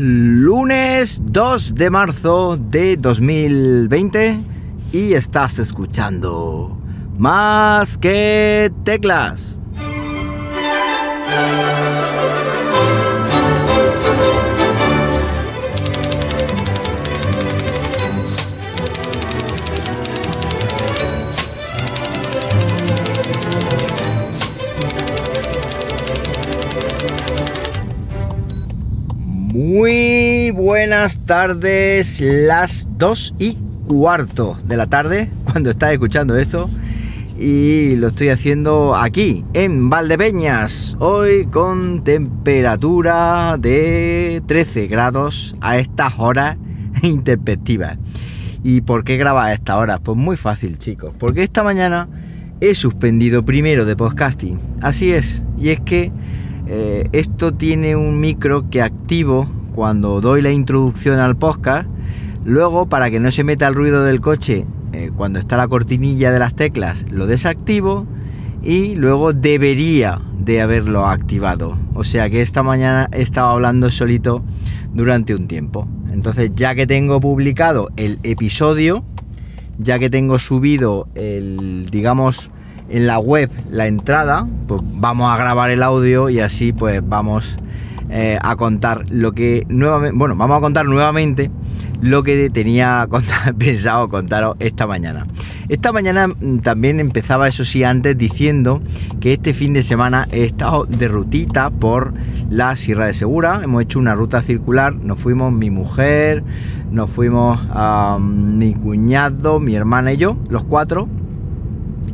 Lunes 2 de marzo de 2020 y estás escuchando más que teclas. Buenas tardes, las 2 y cuarto de la tarde, cuando estás escuchando esto. Y lo estoy haciendo aquí, en Valdepeñas, hoy con temperatura de 13 grados a estas horas intempestivas. ¿Y por qué graba a estas horas? Pues muy fácil, chicos, porque esta mañana he suspendido primero de podcasting. Así es, y es que eh, esto tiene un micro que activo cuando doy la introducción al podcast. Luego, para que no se meta el ruido del coche eh, cuando está la cortinilla de las teclas, lo desactivo y luego debería de haberlo activado. O sea que esta mañana he estado hablando solito durante un tiempo. Entonces, ya que tengo publicado el episodio, ya que tengo subido el, digamos, en la web la entrada, pues vamos a grabar el audio y así pues vamos eh, a contar lo que nuevamente, bueno, vamos a contar nuevamente lo que tenía pensado contaros esta mañana. Esta mañana mm, también empezaba, eso sí, antes diciendo que este fin de semana he estado de rutita por la Sierra de Segura. Hemos hecho una ruta circular. Nos fuimos mi mujer, nos fuimos a mi cuñado, mi hermana y yo, los cuatro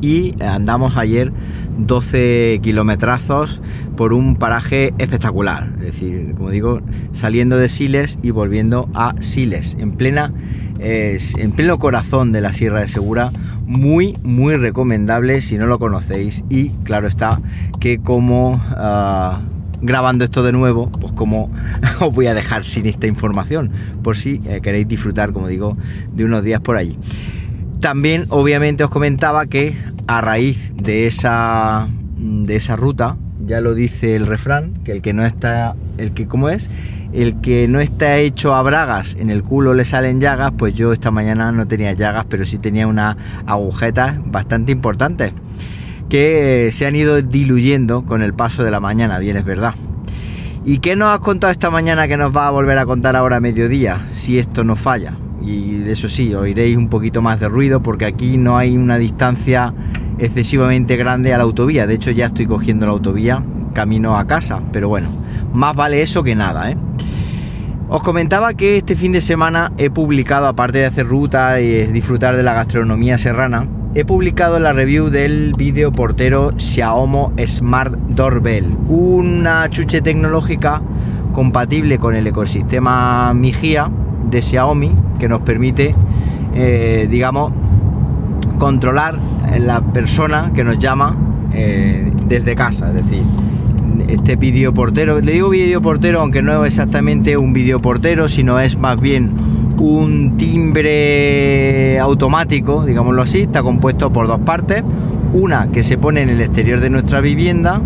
y andamos ayer 12 kilometrazos por un paraje espectacular. Es decir, como digo, saliendo de Siles y volviendo a Siles, en plena en pleno corazón de la Sierra de Segura, muy, muy recomendable si no lo conocéis. Y claro está que como ah, grabando esto de nuevo, pues como os voy a dejar sin esta información, por si eh, queréis disfrutar, como digo, de unos días por allí. También, obviamente, os comentaba que a raíz de esa, de esa ruta, ya lo dice el refrán, que el que no está, el que como es, el que no está hecho a bragas, en el culo le salen llagas, pues yo esta mañana no tenía llagas, pero sí tenía unas agujetas bastante importantes que se han ido diluyendo con el paso de la mañana, bien es verdad. ¿Y qué nos has contado esta mañana que nos va a volver a contar ahora a mediodía, si esto no falla? Y eso sí, oiréis un poquito más de ruido porque aquí no hay una distancia excesivamente grande a la autovía. De hecho, ya estoy cogiendo la autovía camino a casa, pero bueno, más vale eso que nada, ¿eh? Os comentaba que este fin de semana he publicado, aparte de hacer ruta y disfrutar de la gastronomía serrana, he publicado la review del video portero Xiaomi Smart Doorbell, una chuche tecnológica compatible con el ecosistema Mijia de Xiaomi que nos permite, eh, digamos, controlar la persona que nos llama eh, desde casa. Es decir, este vídeo portero, le digo vídeo portero, aunque no es exactamente un vídeo portero, sino es más bien un timbre automático, digámoslo así, está compuesto por dos partes. Una que se pone en el exterior de nuestra vivienda,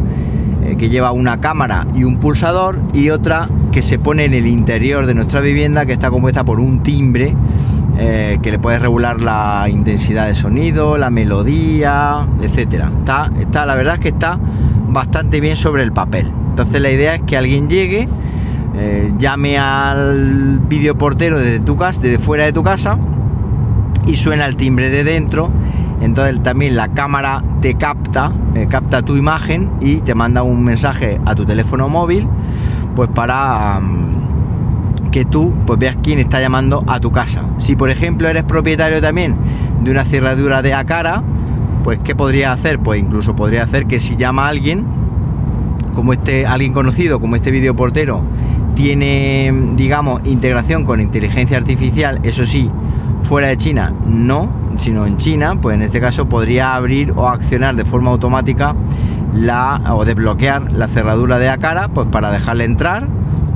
que lleva una cámara y un pulsador, y otra que se pone en el interior de nuestra vivienda que está compuesta por un timbre eh, que le puedes regular la intensidad de sonido, la melodía, etcétera. Está, está, la verdad es que está bastante bien sobre el papel. Entonces la idea es que alguien llegue, eh, llame al videoportero desde tu casa, desde fuera de tu casa, y suena el timbre de dentro. Entonces también la cámara te capta, eh, capta tu imagen y te manda un mensaje a tu teléfono móvil pues para que tú pues veas quién está llamando a tu casa. Si por ejemplo eres propietario también de una cerradura de Acara, pues ¿qué podría hacer? Pues incluso podría hacer que si llama a alguien, como este alguien conocido, como este videoportero, tiene digamos integración con inteligencia artificial, eso sí, fuera de China no, sino en China, pues en este caso podría abrir o accionar de forma automática la o desbloquear la cerradura de cara pues para dejarle entrar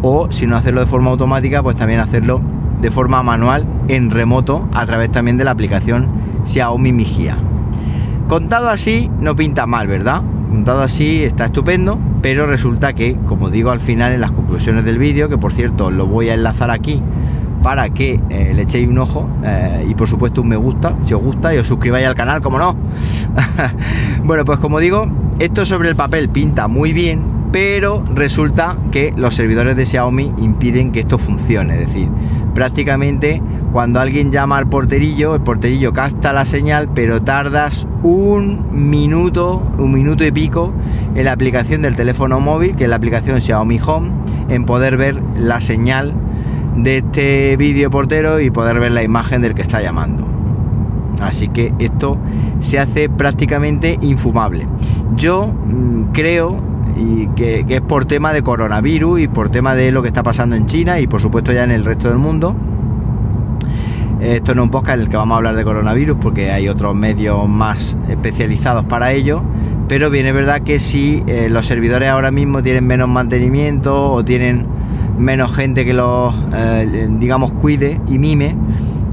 o si no hacerlo de forma automática pues también hacerlo de forma manual en remoto a través también de la aplicación Xiaomi Mijia. Contado así no pinta mal, ¿verdad? montado así está estupendo, pero resulta que, como digo al final en las conclusiones del vídeo, que por cierto lo voy a enlazar aquí para que eh, le echéis un ojo eh, y por supuesto un me gusta si os gusta y os suscribáis al canal, como no. bueno, pues como digo, esto sobre el papel pinta muy bien, pero resulta que los servidores de Xiaomi impiden que esto funcione, es decir, prácticamente cuando alguien llama al porterillo, el porterillo capta la señal, pero tardas un minuto, un minuto y pico en la aplicación del teléfono móvil, que es la aplicación Xiaomi Home, en poder ver la señal de este vídeo portero y poder ver la imagen del que está llamando. Así que esto se hace prácticamente infumable. Yo mm, creo y que, es por tema de coronavirus y por tema de lo que está pasando en China y por supuesto ya en el resto del mundo. Esto no es un podcast en el que vamos a hablar de coronavirus porque hay otros medios más especializados para ello. Pero bien es verdad que si eh, los servidores ahora mismo tienen menos mantenimiento o tienen menos gente que los, eh, digamos, cuide y mime,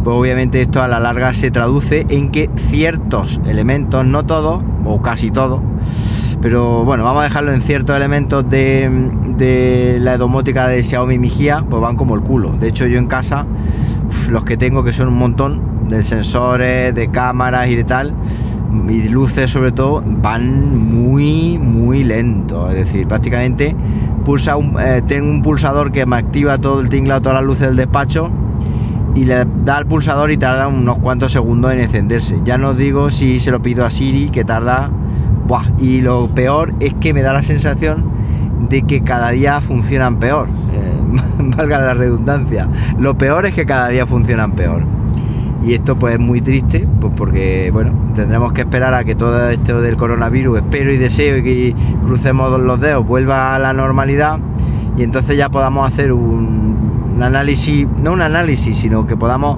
pues obviamente esto a la larga se traduce en que ciertos elementos, no todos, o casi todos, pero bueno, vamos a dejarlo en ciertos elementos de, la domótica de Xiaomi Mijia, pues van como el culo. De hecho, yo en casa, los que tengo, que son un montón de sensores, de cámaras y de tal, y de luces sobre todo, van muy, muy lento. Es decir, prácticamente pulsa un, eh, tengo un pulsador que me activa todo el tinglado, todas las luces del despacho y le da al pulsador y tarda unos cuantos segundos en encenderse. Ya no digo si se lo pido a Siri, que tarda y lo peor es que me da la sensación de que cada día funcionan peor. Eh, valga la redundancia. Lo peor es que cada día funcionan peor. Y esto pues es muy triste, pues porque bueno, tendremos que esperar a que todo esto del coronavirus, espero y deseo y que crucemos los dedos, vuelva a la normalidad y entonces ya podamos hacer un, un análisis, no un análisis, sino que podamos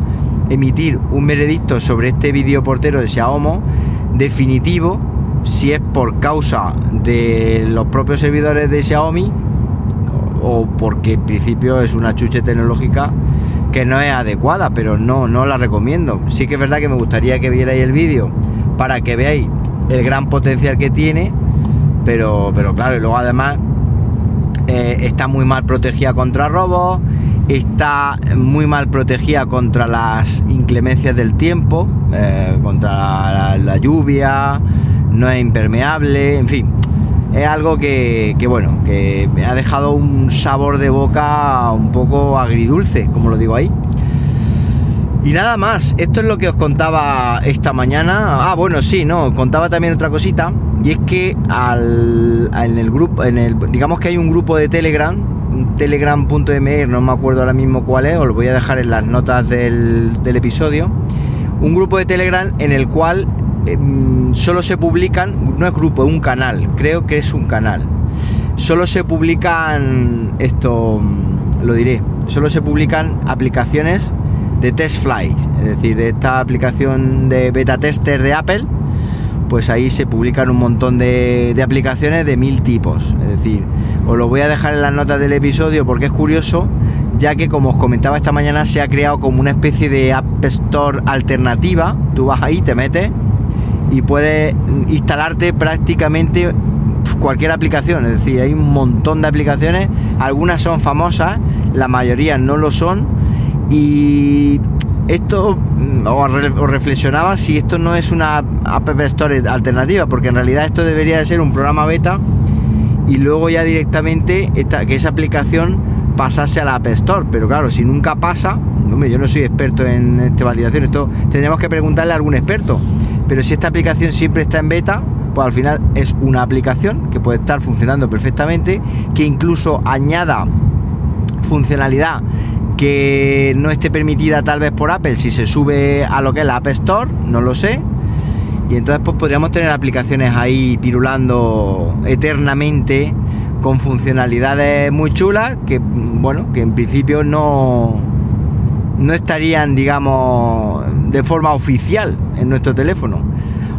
emitir un veredicto sobre este vídeo portero de Xiaomi definitivo si es por causa de los propios servidores de Xiaomi o porque en principio es una chuche tecnológica que no es adecuada, pero no, no la recomiendo. Sí que es verdad que me gustaría que vierais el vídeo para que veáis el gran potencial que tiene, pero, pero claro, y luego además eh, está muy mal protegida contra robos, está muy mal protegida contra las inclemencias del tiempo, eh, contra la lluvia, no es impermeable, en fin. Es algo que, bueno, que me ha dejado un sabor de boca un poco agridulce, como lo digo ahí. Y nada más, esto es lo que os contaba esta mañana. Ah, bueno, sí, no, contaba también otra cosita. Y es que al, en el grupo, en el, digamos que hay un grupo de Telegram, telegram.me, no me acuerdo ahora mismo cuál es, os lo voy a dejar en las notas del, del episodio. Un grupo de Telegram en el cual Em, solo se publican, no es grupo, es un canal, creo que es un canal. Solo se publican esto, mm, lo diré, solo se publican aplicaciones de test flights, es decir, de esta aplicación de beta tester de Apple, pues ahí se publican un montón de, de aplicaciones de mil tipos. Es decir, os lo voy a dejar en las notas del episodio porque es curioso, ya que como os comentaba esta mañana se ha creado como una especie de App Store alternativa. Tú vas ahí, te metes y puedes instalarte prácticamente cualquier aplicación. Es decir, hay un montón de aplicaciones, algunas son famosas, la mayoría no lo son. Y esto mm, os reflexionaba si esto no es una App Store alternativa, porque en realidad esto debería de ser un programa beta y luego ya directamente esta, que esa aplicación pasase a la App Store. Pero claro, si nunca pasa, yo no soy experto en esta validación, esto tendremos que preguntarle a algún experto. Pero si esta aplicación siempre está en beta, pues al final es una aplicación que puede estar funcionando perfectamente, que incluso añada funcionalidad que no esté permitida tal vez por Apple si se sube a lo que es la App Store, no lo sé. Y entonces pues podríamos tener aplicaciones ahí pirulando eternamente con funcionalidades muy chulas que bueno, que en principio no no estarían digamos de forma oficial en nuestro teléfono.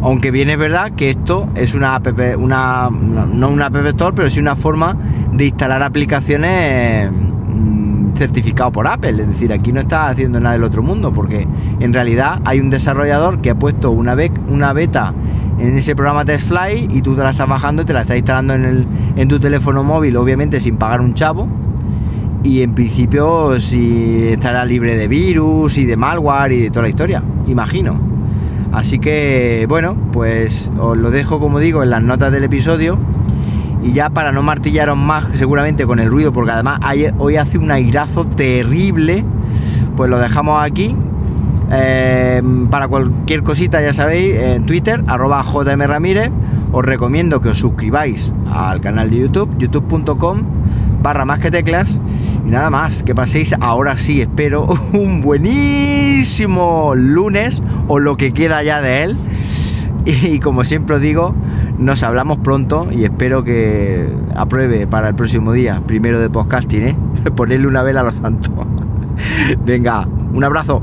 Aunque bien es verdad que esto es una app, una, no una app store, pero sí una forma de instalar aplicaciones mm, certificado por Apple. Es decir, aquí no está haciendo nada del otro mundo, porque en realidad hay un desarrollador que ha puesto una, una beta en ese programa TestFly y tú te la estás bajando y te la estás instalando en, el, en tu teléfono móvil, obviamente sin pagar un chavo. Y en principio si estará libre de virus y de malware y de toda la historia, imagino. Así que bueno, pues os lo dejo como digo en las notas del episodio. Y ya para no martillaros más seguramente con el ruido, porque además hoy hace un airazo terrible, pues lo dejamos aquí. Eh, para cualquier cosita ya sabéis, en Twitter, arroba JM Ramírez, os recomiendo que os suscribáis al canal de YouTube, youtube.com barra más que teclas. Nada más, que paséis ahora sí, espero, un buenísimo lunes o lo que queda ya de él. Y como siempre os digo, nos hablamos pronto y espero que apruebe para el próximo día, primero de podcasting, ¿eh? Ponerle una vela a los santos. Venga, un abrazo.